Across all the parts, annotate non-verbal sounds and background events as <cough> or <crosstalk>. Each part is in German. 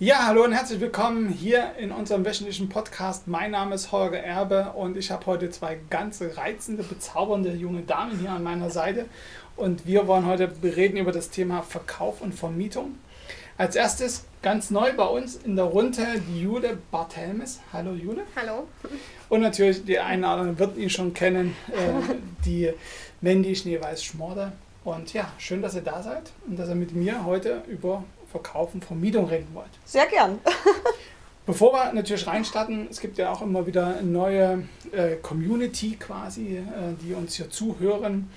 Ja, hallo und herzlich willkommen hier in unserem wöchentlichen Podcast. Mein Name ist Holger Erbe und ich habe heute zwei ganz reizende, bezaubernde junge Damen hier an meiner Seite. Und wir wollen heute reden über das Thema Verkauf und Vermietung. Als erstes ganz neu bei uns in der Runde die Jule Barthelmes. Hallo Jule. Hallo. Und natürlich die einen oder anderen wird ihn schon kennen, äh, <laughs> die Mandy Schneeweiß-Schmorde. Und ja, schön, dass ihr da seid und dass ihr mit mir heute über Verkauf und Vermietung reden wollt. Sehr gern. <laughs> Bevor wir natürlich reinstarten, es gibt ja auch immer wieder eine neue äh, Community quasi, äh, die uns hier zuhören.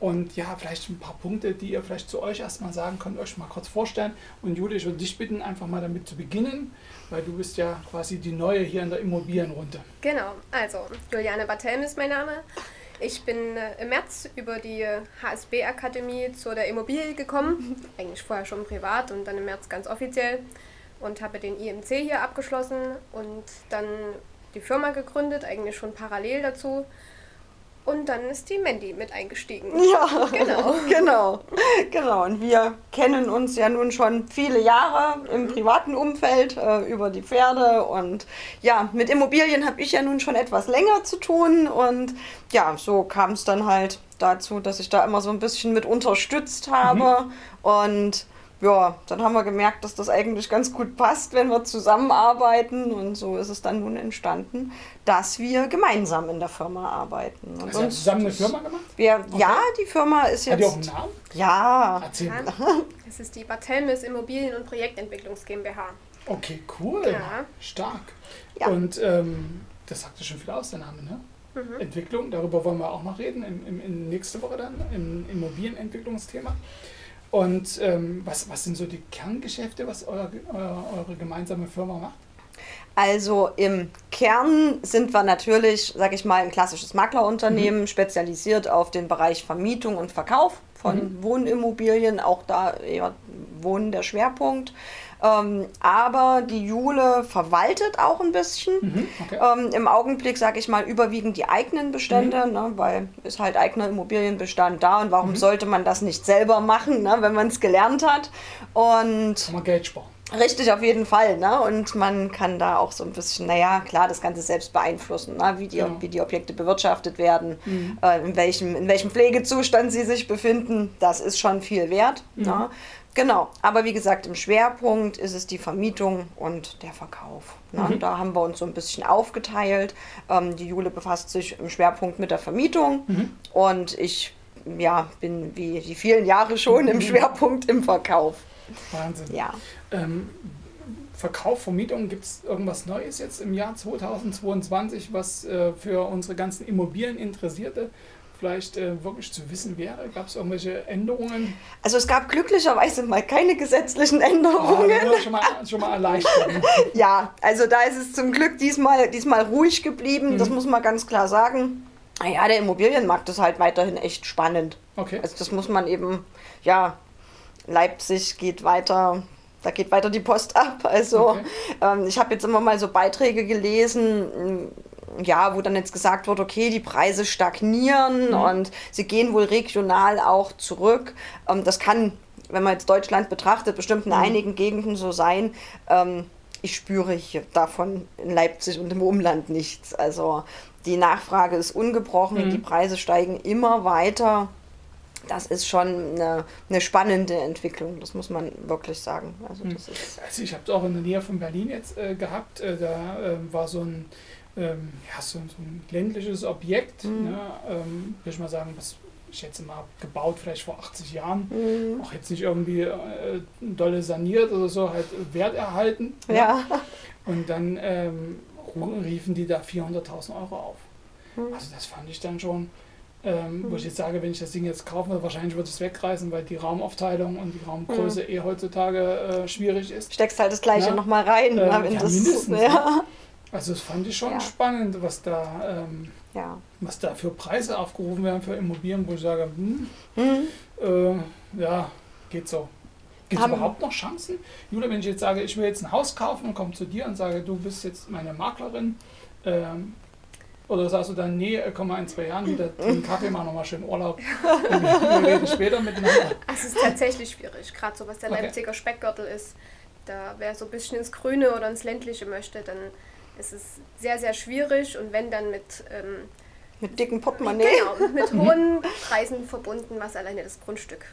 Und ja, vielleicht ein paar Punkte, die ihr vielleicht zu euch erstmal sagen könnt, euch mal kurz vorstellen. Und Juli, ich würde dich bitten, einfach mal damit zu beginnen, weil du bist ja quasi die Neue hier in der Immobilienrunde. Genau, also Juliane Bartelm ist mein Name. Ich bin äh, im März über die HSB-Akademie zu der Immobilie gekommen, <laughs> eigentlich vorher schon privat und dann im März ganz offiziell und habe den IMC hier abgeschlossen und dann die Firma gegründet, eigentlich schon parallel dazu. Und dann ist die Mandy mit eingestiegen. Ja, genau. <laughs> genau. Genau. Und wir kennen uns ja nun schon viele Jahre im privaten Umfeld äh, über die Pferde. Und ja, mit Immobilien habe ich ja nun schon etwas länger zu tun. Und ja, so kam es dann halt dazu, dass ich da immer so ein bisschen mit unterstützt habe. Mhm. Und ja, dann haben wir gemerkt, dass das eigentlich ganz gut passt, wenn wir zusammenarbeiten. Und so ist es dann nun entstanden, dass wir gemeinsam in der Firma arbeiten. Und Hast du zusammen eine Firma gemacht? Wir, okay. Ja, die Firma ist jetzt. Hat die auch einen Namen? Ja. Erzähl. Es ist die Barthelmes Immobilien- und Projektentwicklungs GmbH. Okay, cool. Ja. Stark. Ja. Und ähm, das sagt ja schon viel aus, der Name, ne? Mhm. Entwicklung, darüber wollen wir auch noch reden, im, im, in nächste Woche dann, im Immobilienentwicklungsthema. Und ähm, was, was sind so die Kerngeschäfte, was euer, eure, eure gemeinsame Firma macht? Also im Kern sind wir natürlich, sage ich mal, ein klassisches Maklerunternehmen, mhm. spezialisiert auf den Bereich Vermietung und Verkauf von mhm. Wohnimmobilien, auch da eher Wohnen der Schwerpunkt. Ähm, aber die Jule verwaltet auch ein bisschen. Mhm, okay. ähm, Im Augenblick, sage ich mal, überwiegend die eigenen Bestände, mhm. ne, weil ist halt eigener Immobilienbestand da und warum mhm. sollte man das nicht selber machen, ne, wenn man es gelernt hat. Und kann man Geld sparen. Richtig, auf jeden Fall. Ne? Und man kann da auch so ein bisschen, naja, klar, das Ganze selbst beeinflussen, ne? wie, die, ja. wie die Objekte bewirtschaftet werden, mhm. äh, in, welchem, in welchem Pflegezustand sie sich befinden. Das ist schon viel wert. Mhm. Ne? Genau, aber wie gesagt, im Schwerpunkt ist es die Vermietung und der Verkauf. Ne? Mhm. Da haben wir uns so ein bisschen aufgeteilt. Ähm, die Jule befasst sich im Schwerpunkt mit der Vermietung mhm. und ich ja, bin wie die vielen Jahre schon im Schwerpunkt im Verkauf. Wahnsinn. Ja. Ähm, Verkauf, Vermietung, gibt es irgendwas Neues jetzt im Jahr 2022, was äh, für unsere ganzen Immobilieninteressierte vielleicht äh, wirklich zu wissen wäre? Gab es irgendwelche Änderungen? Also es gab glücklicherweise mal keine gesetzlichen Änderungen. Oh, schon, mal, schon mal erleichtert. <laughs> ja, also da ist es zum Glück diesmal, diesmal ruhig geblieben, mhm. das muss man ganz klar sagen. Naja, der Immobilienmarkt ist halt weiterhin echt spannend. Okay. Also das muss man eben, ja, Leipzig geht weiter, da geht weiter die Post ab. Also okay. ähm, ich habe jetzt immer mal so Beiträge gelesen, ja, wo dann jetzt gesagt wird, okay, die Preise stagnieren mhm. und sie gehen wohl regional auch zurück. Ähm, das kann, wenn man jetzt Deutschland betrachtet, bestimmt in mhm. einigen Gegenden so sein. Ähm, ich spüre hier davon in Leipzig und im Umland nichts. Also die Nachfrage ist ungebrochen, mhm. die Preise steigen immer weiter. Das ist schon eine, eine, spannende Entwicklung, das muss man wirklich sagen. Also, das ist also ich habe es auch in der Nähe von Berlin jetzt äh, gehabt. Äh, da äh, war so ein ähm, ja, so, so, ein ländliches Objekt, mhm. ne, ähm, würde ich mal sagen, was ich schätze mal gebaut vielleicht vor 80 Jahren, mhm. auch jetzt nicht irgendwie äh, dolle saniert oder so, halt Wert erhalten. Ne? Ja. Und dann ähm, riefen die da 400.000 Euro auf. Mhm. Also das fand ich dann schon, ähm, wo ich mhm. jetzt sage, wenn ich das Ding jetzt kaufen würde, wahrscheinlich würde es wegreißen, weil die Raumaufteilung und die Raumgröße mhm. eh heutzutage äh, schwierig ist. Steckst halt das gleiche ja. nochmal rein. Ähm, ja, mindestens. Ja. Also das fand ich schon ja. spannend, was da, ähm, was da für Preise aufgerufen werden für Immobilien, wo ich sage, hm, mhm. äh, ja, geht so. Gibt es überhaupt noch Chancen? Julia, wenn ich jetzt sage, ich will jetzt ein Haus kaufen und komme zu dir und sage, du bist jetzt meine Maklerin, ähm, oder sagst du dann, nee, komm mal in zwei Jahren wieder einen Kaffee, mach nochmal schön Urlaub und wir, reden <laughs> später miteinander? Es ist tatsächlich schwierig, gerade so was der okay. Leipziger Speckgürtel ist da wer so ein bisschen ins Grüne oder ins Ländliche möchte, dann ist es sehr, sehr schwierig und wenn dann mit... Ähm, mit dicken Portemonnaie. Genau, mit hohen Preisen verbunden, was alleine das Grundstück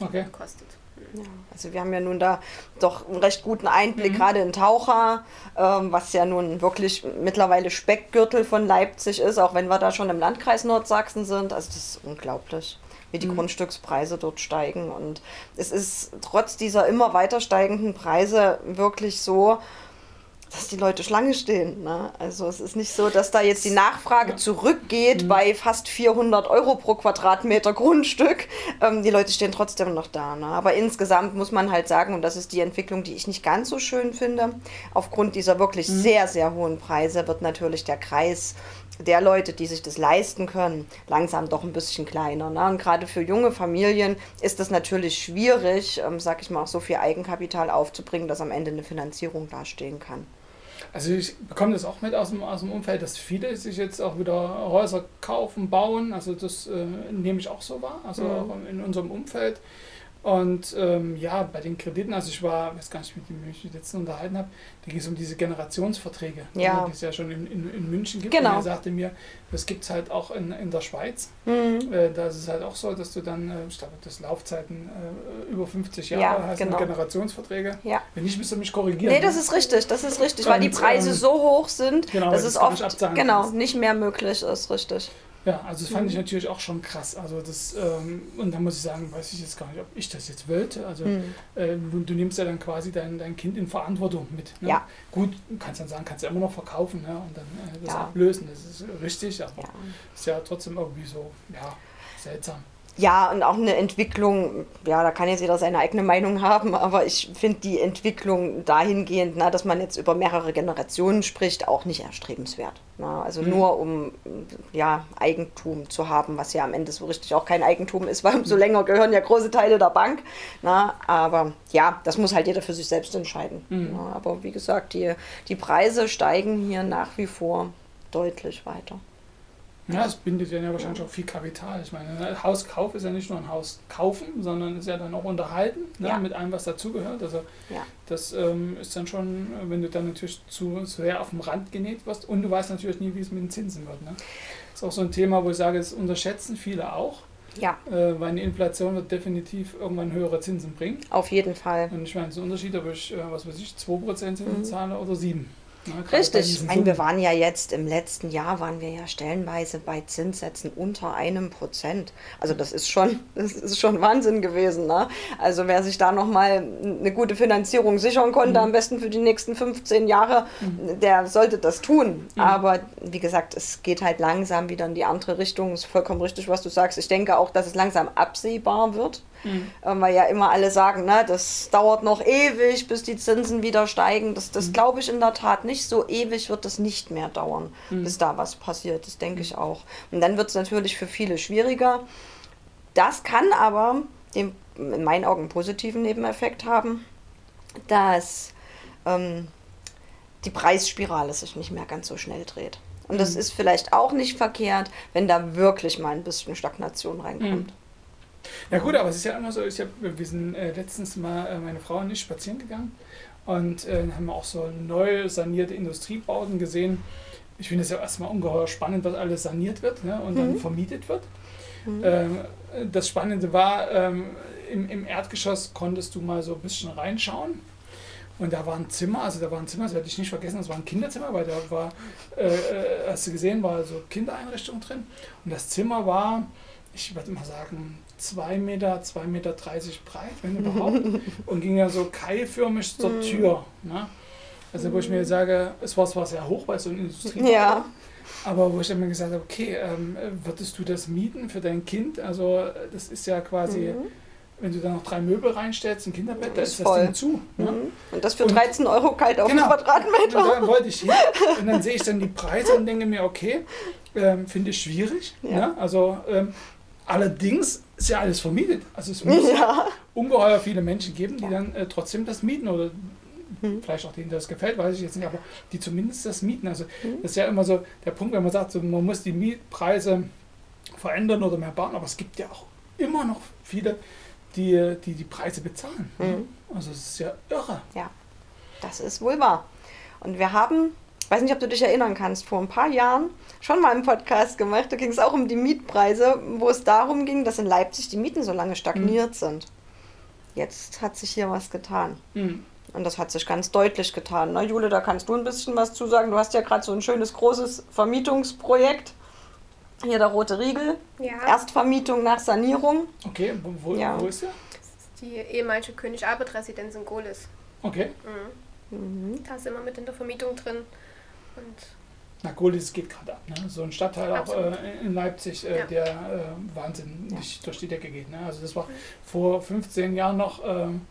okay. kostet. Ja, also wir haben ja nun da doch einen recht guten Einblick, mhm. gerade in Taucher, ähm, was ja nun wirklich mittlerweile Speckgürtel von Leipzig ist, auch wenn wir da schon im Landkreis Nordsachsen sind. Also das ist unglaublich, wie die mhm. Grundstückspreise dort steigen. Und es ist trotz dieser immer weiter steigenden Preise wirklich so, dass die Leute Schlange stehen. Ne? Also es ist nicht so, dass da jetzt die Nachfrage zurückgeht mhm. bei fast 400 Euro pro Quadratmeter Grundstück. Ähm, die Leute stehen trotzdem noch da. Ne? Aber insgesamt muss man halt sagen, und das ist die Entwicklung, die ich nicht ganz so schön finde, aufgrund dieser wirklich mhm. sehr, sehr hohen Preise wird natürlich der Kreis der Leute, die sich das leisten können, langsam doch ein bisschen kleiner. Ne? Und gerade für junge Familien ist es natürlich schwierig, ähm, sag ich mal, auch so viel Eigenkapital aufzubringen, dass am Ende eine Finanzierung dastehen kann. Also ich bekomme das auch mit aus dem, aus dem Umfeld, dass viele sich jetzt auch wieder Häuser kaufen, bauen. Also das äh, nehme ich auch so wahr, also mhm. auch in unserem Umfeld. Und ähm, ja, bei den Krediten, also ich war, weiß gar nicht, mit dem ich mich jetzt unterhalten habe, da ging es um diese Generationsverträge, ja. die es ja schon in, in, in München gibt. Genau. Und er sagte mir, das gibt es halt auch in, in der Schweiz. Mhm. Äh, da ist es halt auch so, dass du dann, äh, ich glaube, das Laufzeiten äh, über 50 Jahre ja, hast, genau. Generationsverträge. Ja. Wenn nicht, müsst ihr mich korrigieren. Nee, das ist richtig, das ist richtig, Und, weil die Preise ähm, so hoch sind, genau, dass es oft genau, nicht mehr möglich ist, richtig. Ja, also das fand mhm. ich natürlich auch schon krass. Also das, ähm, und da muss ich sagen, weiß ich jetzt gar nicht, ob ich das jetzt wollte. Also mhm. äh, du, du, nimmst ja dann quasi dein, dein Kind in Verantwortung mit. Ne? Ja. Gut, kannst dann sagen, kannst du immer noch verkaufen ne? und dann äh, das ja. ablösen. Das ist richtig, aber ja. ist ja trotzdem irgendwie so, ja, seltsam. Ja, und auch eine Entwicklung, ja, da kann jetzt jeder seine eigene Meinung haben, aber ich finde die Entwicklung dahingehend, na, dass man jetzt über mehrere Generationen spricht, auch nicht erstrebenswert. Na, also mhm. nur um ja, Eigentum zu haben, was ja am Ende so richtig auch kein Eigentum ist, weil umso länger gehören ja große Teile der Bank. Na, aber ja, das muss halt jeder für sich selbst entscheiden. Mhm. Na, aber wie gesagt, die, die Preise steigen hier nach wie vor deutlich weiter. Ja, es bindet ja wahrscheinlich auch viel Kapital. Ich meine, ein Hauskauf ist ja nicht nur ein Haus kaufen, sondern ist ja dann auch unterhalten ne, ja. mit allem, was dazugehört. Also ja. das ähm, ist dann schon, wenn du dann natürlich zu, zu sehr auf dem Rand genäht wirst und du weißt natürlich nie, wie es mit den Zinsen wird. Ne? Das ist auch so ein Thema, wo ich sage, das unterschätzen viele auch. Ja. Äh, weil eine Inflation wird definitiv irgendwann höhere Zinsen bringen. Auf jeden Fall. Und ich meine, es ist ein Unterschied, ob ich, äh, was weiß ich, 2% Zinsen mhm. zahle oder 7%. Ja, Richtig. Ich meine, wir waren ja jetzt im letzten Jahr, waren wir ja stellenweise bei Zinssätzen unter einem Prozent. Also das ist schon, <laughs> das ist schon Wahnsinn gewesen. Ne? Also wer sich da nochmal eine gute Finanzierung sichern konnte, mhm. am besten für die nächsten 15 Jahre, mhm. der sollte das tun. Mhm. Aber wie gesagt, es geht halt langsam wieder in die andere Richtung. Es ist vollkommen richtig, was du sagst. Ich denke auch, dass es langsam absehbar wird. Mhm. Weil ja immer alle sagen, ne, das dauert noch ewig, bis die Zinsen wieder steigen. Das, das mhm. glaube ich in der Tat nicht. So ewig wird das nicht mehr dauern, mhm. bis da was passiert. Das denke ich auch. Und dann wird es natürlich für viele schwieriger. Das kann aber den in meinen Augen positiven Nebeneffekt haben, dass ähm, die Preisspirale sich nicht mehr ganz so schnell dreht. Und das mhm. ist vielleicht auch nicht verkehrt, wenn da wirklich mal ein bisschen Stagnation reinkommt. Mhm. Ja gut, aber es ist ja immer so, ich hab, wir sind äh, letztens mal, äh, meine Frau und ich, spazieren gegangen und äh, haben auch so neu sanierte Industriebauten gesehen. Ich finde es ja erstmal ungeheuer spannend, was alles saniert wird ne, und mhm. dann vermietet wird. Mhm. Ähm, das Spannende war, ähm, im, im Erdgeschoss konntest du mal so ein bisschen reinschauen. Und da war ein Zimmer, also da war ein Zimmer, das werde ich nicht vergessen, das war ein Kinderzimmer, weil da war, äh, äh hast du gesehen, war so Kindereinrichtung drin. Und das Zimmer war, ich würde mal sagen, 2 Meter, 2,30 Meter breit, wenn überhaupt, <laughs> und ging ja so keilförmig zur mhm. Tür. Ne? Also wo ich mir sage, es war zwar sehr hoch bei so einer Industrie, ja. aber wo ich dann mir gesagt habe, okay, ähm, würdest du das mieten für dein Kind? Also das ist ja quasi, mhm. wenn du da noch drei Möbel reinstellst, ein Kinderbett, da ist, das Ding zu. Ne? Mhm. Und das für 13 und, Euro kalt auf genau, Quadratmeter. Und dann wollte ich hin <laughs> und dann sehe ich dann die Preise und denke mir, okay, ähm, finde ich schwierig. Ja. Ne? Also ähm, Allerdings ist ja alles vermietet. Also es muss ja. ungeheuer viele Menschen geben, die dann äh, trotzdem das mieten oder mhm. vielleicht auch denen das gefällt, weiß ich jetzt nicht, aber die zumindest das mieten. Also mhm. das ist ja immer so der Punkt, wenn man sagt, so, man muss die Mietpreise verändern oder mehr bauen, aber es gibt ja auch immer noch viele, die die, die Preise bezahlen. Mhm. Also es ist ja irre. Ja. Das ist wohl wahr. Und wir haben, ich weiß nicht, ob du dich erinnern kannst, vor ein paar Jahren schon mal einen Podcast gemacht. Da ging es auch um die Mietpreise, wo es darum ging, dass in Leipzig die Mieten so lange stagniert mhm. sind. Jetzt hat sich hier was getan. Mhm. Und das hat sich ganz deutlich getan. Na, Jule, da kannst du ein bisschen was zu sagen. Du hast ja gerade so ein schönes großes Vermietungsprojekt. Hier der rote Riegel. Ja. Erstvermietung nach Sanierung. Okay, wo, ja. wo ist der? Das ist die ehemalige König Albert Residenz in Gohlis. Okay. Mhm. Mhm. Da sind wir mit in der Vermietung drin. Und na, Gohlis geht gerade ab. Ne? So ein Stadtteil auch äh, in Leipzig, äh, ja. der äh, wahnsinnig ja. durch die Decke geht. Ne? Also das war mhm. vor 15 Jahren noch ähm,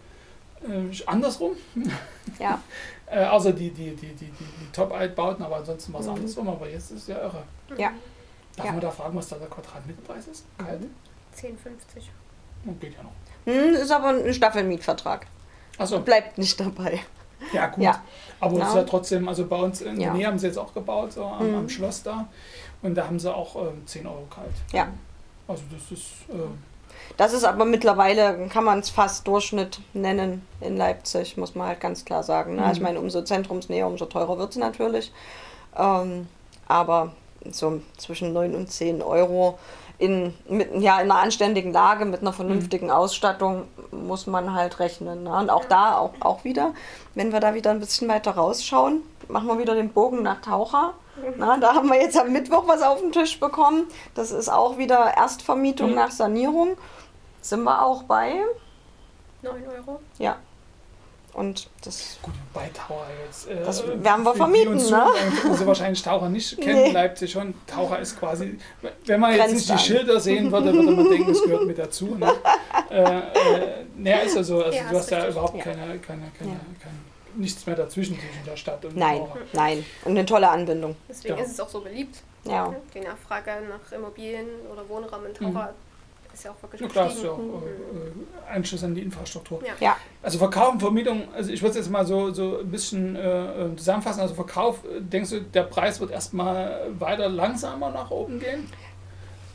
äh, andersrum. <laughs> Ja. äh, außer die, die, die, die, die, die Top-Altbauten, aber ansonsten war es mhm. andersrum. Aber jetzt ist es ja irre. Ja. Darf ja. man da fragen, was da der Quadratmeterpreis ist? Kalt? 10,50. Oh, geht ja noch. Hm, ist aber ein Staffelmietvertrag. Achso. Bleibt nicht dabei. Ja, gut. Ja. Aber es ist ja trotzdem, also bei uns in der Nähe haben sie jetzt auch gebaut, so am, mhm. am Schloss da. Und da haben sie auch äh, 10 Euro kalt. Ja. Also das ist. Äh, das ist aber mittlerweile, kann man es fast Durchschnitt nennen in Leipzig, muss man halt ganz klar sagen. Ne? Mhm. Ich meine, umso zentrumsnäher, umso teurer wird es natürlich. Ähm, aber so zwischen 9 und 10 Euro in, mit, ja, in einer anständigen Lage, mit einer vernünftigen mhm. Ausstattung muss man halt rechnen. Ne? Und auch da, auch, auch wieder, wenn wir da wieder ein bisschen weiter rausschauen, machen wir wieder den Bogen nach Taucher. Mhm. Na, da haben wir jetzt am Mittwoch was auf den Tisch bekommen. Das ist auch wieder Erstvermietung mhm. nach Sanierung. Sind wir auch bei 9 Euro? Ja. Und das. Gut, bei Taucher jetzt. Äh, das werden wir vermieten, ne? Also wahrscheinlich Taucher nicht <laughs> kennen, nee. Leipzig schon. Taucher ist quasi, wenn man jetzt nicht die Schilder sehen würde, würde man denken, das gehört mit dazu. Ne? <laughs> äh, äh, naja, ist ja so. Also ja, du hast ja überhaupt ja. keine, keine, keine, ja. keine, nichts mehr dazwischen zwischen der Stadt und Nein, Taucher. nein. Und eine tolle Anbindung. Deswegen ist es auch so beliebt. Ja. Die Nachfrage nach Immobilien oder Wohnraum in Taucher mhm ist ja auch wirklich ja, klar, ist ja auch äh, Anschluss an die Infrastruktur. Ja. ja. Also Verkauf und Vermietung, also ich würde es jetzt mal so, so ein bisschen äh, äh zusammenfassen. Also Verkauf, denkst du, der Preis wird erstmal weiter langsamer nach oben gehen?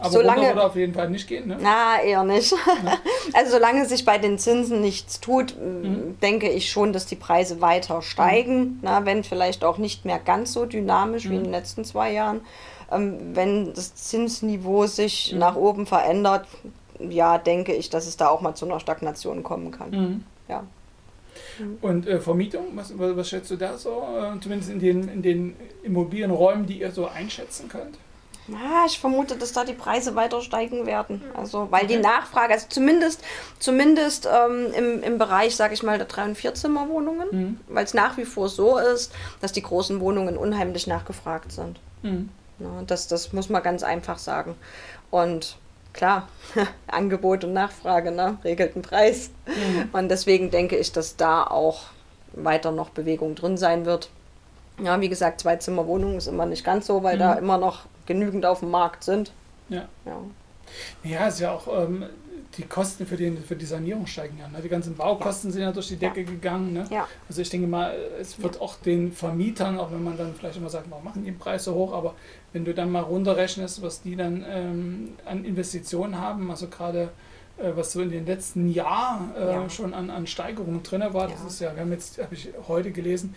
Aber solange, würde auf jeden Fall nicht gehen, ne? Na, eher nicht. Ja. <laughs> Also solange sich bei den Zinsen nichts tut, mhm. denke ich schon, dass die Preise weiter steigen. Mhm. Na, wenn vielleicht auch nicht mehr ganz so dynamisch mhm. wie in den letzten zwei Jahren. Ähm, wenn das Zinsniveau sich mhm. nach oben verändert, ja, denke ich, dass es da auch mal zu einer Stagnation kommen kann. Mhm. Ja. Mhm. Und äh, Vermietung, was, was, schätzt du da so? Äh, zumindest in den, in den Immobilienräumen, die ihr so einschätzen könnt? Ah, ich vermute, dass da die Preise weiter steigen werden. Also, weil okay. die Nachfrage, also zumindest, zumindest ähm, im, im Bereich, sage ich mal, der 3- und 4-Zimmer-Wohnungen, mhm. weil es nach wie vor so ist, dass die großen Wohnungen unheimlich nachgefragt sind. Mhm. Ne? Das, das muss man ganz einfach sagen. Und klar, <laughs> Angebot und Nachfrage ne? regelt den Preis. Mhm. Und deswegen denke ich, dass da auch weiter noch Bewegung drin sein wird. Ja, wie gesagt, Zwei-Zimmer-Wohnungen ist immer nicht ganz so, weil mhm. da immer noch genügend auf dem Markt sind. Ja. Ja, ja ist ja auch, ähm, die Kosten für, den, für die Sanierung steigen ja. Ne? Die ganzen Baukosten ja. sind ja durch die Decke ja. gegangen. Ne? Ja. Also ich denke mal, es wird auch den Vermietern, auch wenn man dann vielleicht immer sagt, warum machen die den Preis so hoch, aber wenn du dann mal runterrechnest, was die dann ähm, an Investitionen haben, also gerade äh, was so in den letzten Jahren äh, schon an, an Steigerungen drin war, das ist ja, wir haben jetzt, habe ich heute gelesen,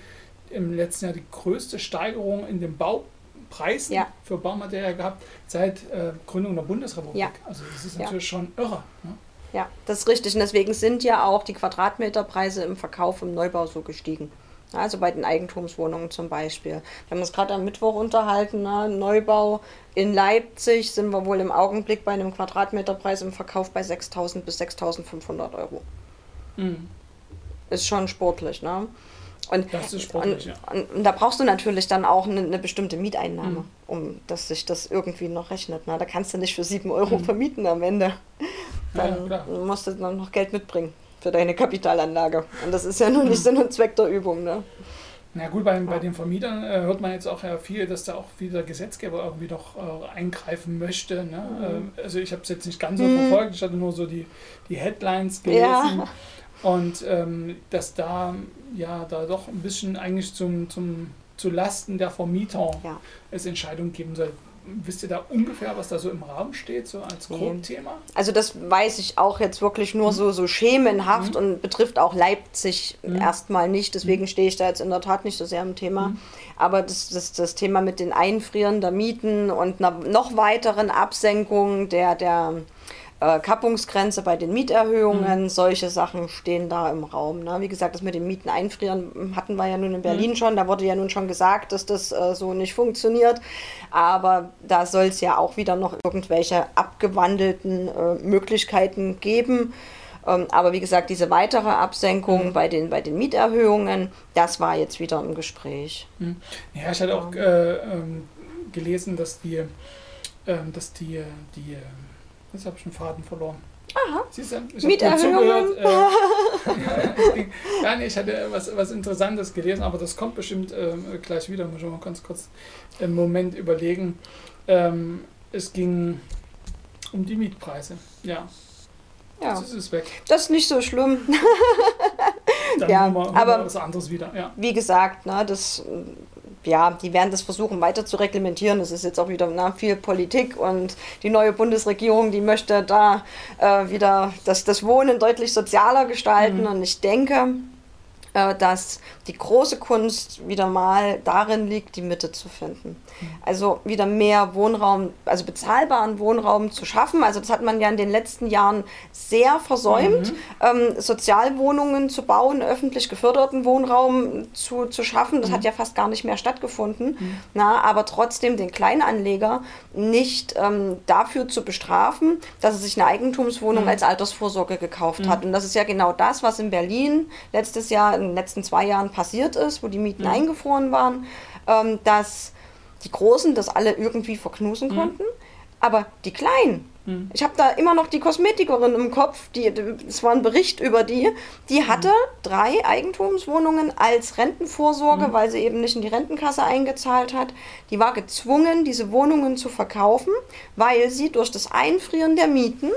im letzten Jahr die größte Steigerung in dem Bau Preisen ja. für Baumaterial gehabt seit äh, Gründung der Bundesrepublik. Ja. Also das ist natürlich schon irre. Ne? Ja, das ist richtig. Und deswegen sind ja auch die Quadratmeterpreise im Verkauf im Neubau so gestiegen. Also bei den Eigentumswohnungen zum Beispiel. Wir haben uns gerade am Mittwoch unterhalten, ne? Neubau in Leipzig sind wir wohl im Augenblick bei einem Quadratmeterpreis im Verkauf bei 6.000 bis 6.500 Euro. Mhm. Ist schon sportlich, ne? Und, das ist sportlich, und, ja. und, und, da brauchst du natürlich dann auch eine, eine bestimmte Mieteinnahme, mhm. um dass sich das irgendwie noch rechnet. Na, da kannst du nicht für 7 Euro mhm. vermieten am Ende. Dann ja, musst du dann noch Geld mitbringen für deine Kapitalanlage. Und das ist ja nur nicht mhm. Sinn und Zweck der Übung. Ne? Na gut, bei, bei den Vermietern äh, hört man jetzt auch ja viel, dass da auch wieder Gesetzgeber irgendwie doch äh, eingreifen möchte. Ne? Mhm. Äh, also ich habe es jetzt nicht ganz so mhm. verfolgt, ich hatte nur so die, die Headlines gelesen. Ja. Und ähm, dass da ja da doch ein bisschen eigentlich zum, zum zu Lasten der Vermieter ja. es Entscheidungen geben soll. wisst ihr da ungefähr, was da so im Raum steht, so als Grundthema? Also das weiß ich auch jetzt wirklich nur mhm. so, so schemenhaft mhm. und betrifft auch Leipzig mhm. erstmal nicht. Deswegen mhm. stehe ich da jetzt in der Tat nicht so sehr im Thema. Mhm. Aber das, das, das Thema mit den Einfrieren der Mieten und einer noch weiteren Absenkung der, der äh, Kappungsgrenze bei den Mieterhöhungen, mhm. solche Sachen stehen da im Raum. Ne? Wie gesagt, das mit den Mieten einfrieren hatten wir ja nun in Berlin mhm. schon. Da wurde ja nun schon gesagt, dass das äh, so nicht funktioniert. Aber da soll es ja auch wieder noch irgendwelche abgewandelten äh, Möglichkeiten geben. Ähm, aber wie gesagt, diese weitere Absenkung mhm. bei, den, bei den Mieterhöhungen, das war jetzt wieder im Gespräch. Mhm. Ja, ich hatte auch äh, ähm, gelesen, dass die, ähm, dass die, die ähm, Jetzt habe ich einen Faden verloren. Aha. Siehst du, ich habe zugehört. Äh, <laughs> ja, nee, ich hatte was, was Interessantes gelesen, aber das kommt bestimmt äh, gleich wieder. Muss ich mal ganz kurz einen Moment überlegen. Ähm, es ging um die Mietpreise. Ja. Ja. Das ist weg. Das ist nicht so schlimm. Dann <laughs> ja, wir, aber was anderes wieder. Ja. Wie gesagt, ne, das ja, die werden das versuchen weiter zu reglementieren. Das ist jetzt auch wieder na, viel Politik und die neue Bundesregierung, die möchte da äh, wieder das, das Wohnen deutlich sozialer gestalten. Mhm. Und ich denke, dass die große Kunst wieder mal darin liegt, die Mitte zu finden. Also wieder mehr Wohnraum, also bezahlbaren Wohnraum zu schaffen. Also das hat man ja in den letzten Jahren sehr versäumt, mhm. ähm, Sozialwohnungen zu bauen, öffentlich geförderten Wohnraum zu, zu schaffen. Das mhm. hat ja fast gar nicht mehr stattgefunden. Mhm. Na, aber trotzdem den Kleinanleger nicht ähm, dafür zu bestrafen, dass er sich eine Eigentumswohnung mhm. als Altersvorsorge gekauft mhm. hat. Und das ist ja genau das, was in Berlin letztes Jahr in den letzten zwei Jahren passiert ist, wo die Mieten mhm. eingefroren waren, ähm, dass die Großen das alle irgendwie verknusen mhm. konnten, aber die Kleinen, mhm. ich habe da immer noch die Kosmetikerin im Kopf, die, es war ein Bericht über die, die mhm. hatte drei Eigentumswohnungen als Rentenvorsorge, mhm. weil sie eben nicht in die Rentenkasse eingezahlt hat. Die war gezwungen, diese Wohnungen zu verkaufen, weil sie durch das Einfrieren der Mieten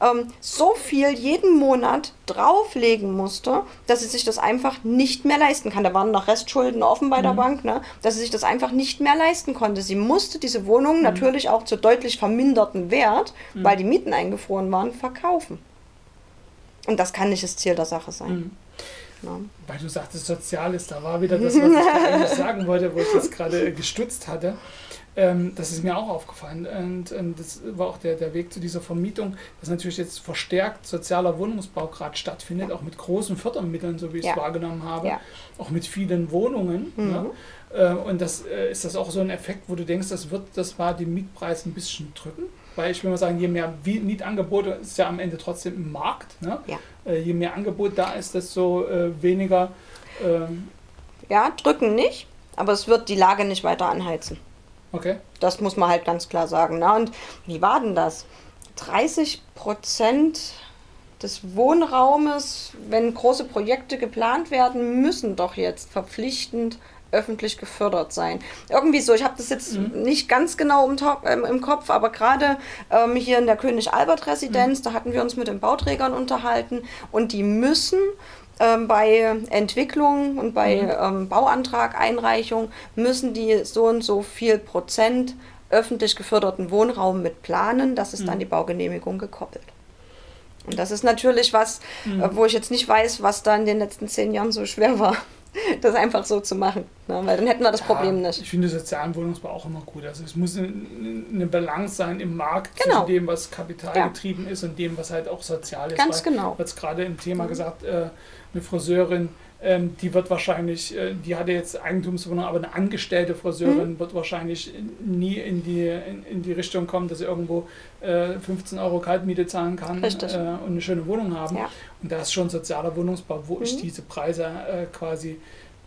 ähm, so viel jeden Monat drauflegen musste, dass sie sich das einfach nicht mehr leisten kann. Da waren noch Restschulden offen bei mhm. der Bank, ne? dass sie sich das einfach nicht mehr leisten konnte. Sie musste diese Wohnung mhm. natürlich auch zu deutlich verminderten Wert, mhm. weil die Mieten eingefroren waren, verkaufen. Und das kann nicht das Ziel der Sache sein. Mhm. Ja. Weil du sagtest, Soziales, da war wieder das, was ich eigentlich <laughs> sagen wollte, wo ich jetzt gerade gestutzt hatte. Ähm, das ist mir auch aufgefallen. Und, und, das war auch der, der Weg zu dieser Vermietung, dass natürlich jetzt verstärkt sozialer Wohnungsbau gerade stattfindet, ja. auch mit großen Fördermitteln, so wie ich ja. es wahrgenommen habe, ja. auch mit vielen Wohnungen. Mhm. Ne? Äh, und das äh, ist das auch so ein Effekt, wo du denkst, das wird das war die Mietpreise ein bisschen drücken. Weil ich will mal sagen, je mehr Mietangebote ist ja am Ende trotzdem im Markt. Ne? Äh, je mehr Angebot da ist, desto äh, weniger. Ähm, ja, drücken nicht, aber es wird die Lage nicht weiter anheizen. Okay. Das muss man halt ganz klar sagen. Na, und wie war denn das? 30 Prozent des Wohnraumes, wenn große Projekte geplant werden, müssen doch jetzt verpflichtend öffentlich gefördert sein. Irgendwie so, ich habe das jetzt mhm. nicht ganz genau im, ähm, im Kopf, aber gerade ähm, hier in der König-Albert-Residenz, mhm. da hatten wir uns mit den Bauträgern unterhalten und die müssen ähm, bei Entwicklung und bei mhm. ähm, Bauantrageinreichung müssen die so und so viel Prozent öffentlich geförderten Wohnraum mit planen, das ist mhm. dann die Baugenehmigung gekoppelt. Und das ist natürlich was, mhm. äh, wo ich jetzt nicht weiß, was da in den letzten zehn Jahren so schwer war <laughs> das einfach so zu machen. Ne? Weil dann hätten wir das ja, Problem nicht. Ich finde sozialen Wohnungsbau auch immer gut. Also es muss eine Balance sein im Markt genau. zwischen dem, was kapitalgetrieben ja. ist und dem, was halt auch sozial ist. Ganz Weil, genau. Hast gerade im Thema mhm. gesagt, äh, eine Friseurin, ähm, die wird wahrscheinlich, äh, die hatte jetzt Eigentumswohnung, aber eine angestellte Friseurin mhm. wird wahrscheinlich nie in die, in, in, die Richtung kommen, dass sie irgendwo äh, 15 Euro Kaltmiete zahlen kann äh, und eine schöne Wohnung haben. Ja. Und da ist schon sozialer Wohnungsbau, wo mhm. ich diese Preise äh, quasi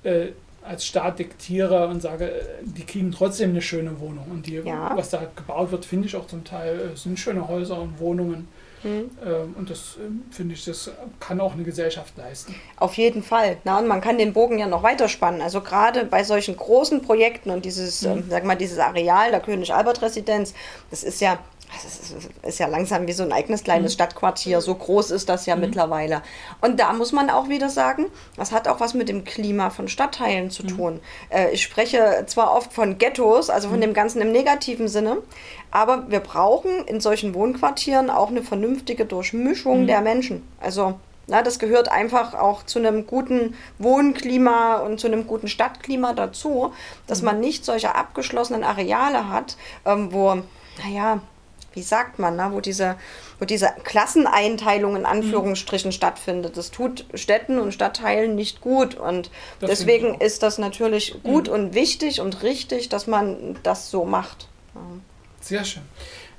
äh, als Staat diktiere und sage, äh, die kriegen trotzdem eine schöne Wohnung. Und die, ja. was da gebaut wird, finde ich auch zum Teil, sind schöne Häuser und Wohnungen. Mhm. Und das ähm, finde ich, das kann auch eine Gesellschaft leisten. Auf jeden Fall. Na, und man kann den Bogen ja noch weiter spannen. Also gerade bei solchen großen Projekten und dieses, mhm. ähm, sag mal, dieses Areal der König-Albert-Residenz, das ist ja es ist ja langsam wie so ein eigenes kleines mhm. Stadtquartier. So groß ist das ja mhm. mittlerweile. Und da muss man auch wieder sagen, das hat auch was mit dem Klima von Stadtteilen zu mhm. tun. Äh, ich spreche zwar oft von Ghettos, also von mhm. dem Ganzen im negativen Sinne, aber wir brauchen in solchen Wohnquartieren auch eine vernünftige Durchmischung mhm. der Menschen. Also na, das gehört einfach auch zu einem guten Wohnklima und zu einem guten Stadtklima dazu, dass mhm. man nicht solche abgeschlossenen Areale hat, ähm, wo, naja, wie sagt man, ne, wo diese, wo diese Klasseneinteilung in Anführungsstrichen mhm. stattfindet. Das tut Städten und Stadtteilen nicht gut. Und das deswegen ist das natürlich gut mhm. und wichtig und richtig, dass man das so macht. Ja. Sehr schön.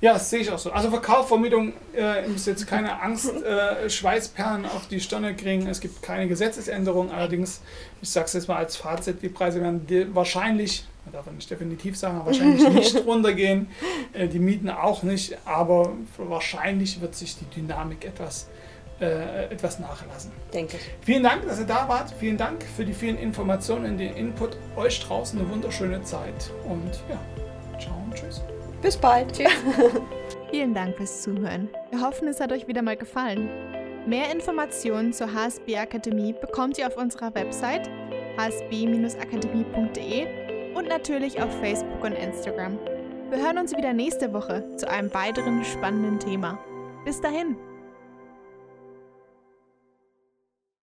Ja, das sehe ich auch so. Also Verkauf, Vermietung, äh, ihr müsst jetzt keine Angst, <laughs> äh, Schweißperlen auf die Stirne kriegen. Es gibt keine Gesetzesänderung. Allerdings, ich sage es jetzt mal als Fazit, die Preise werden wahrscheinlich man darf nicht definitiv sagen, wahrscheinlich <laughs> nicht runtergehen, äh, die Mieten auch nicht, aber wahrscheinlich wird sich die Dynamik etwas, äh, etwas nachlassen. Denke ich. Vielen Dank, dass ihr da wart. Vielen Dank für die vielen Informationen und den Input. Euch draußen eine wunderschöne Zeit und ja, ciao und tschüss. Bis bald. Tschüss. <laughs> Vielen Dank fürs Zuhören. Wir hoffen, es hat euch wieder mal gefallen. Mehr Informationen zur HSB Akademie bekommt ihr auf unserer Website hsb-akademie.de und natürlich auf Facebook und Instagram. Wir hören uns wieder nächste Woche zu einem weiteren spannenden Thema. Bis dahin!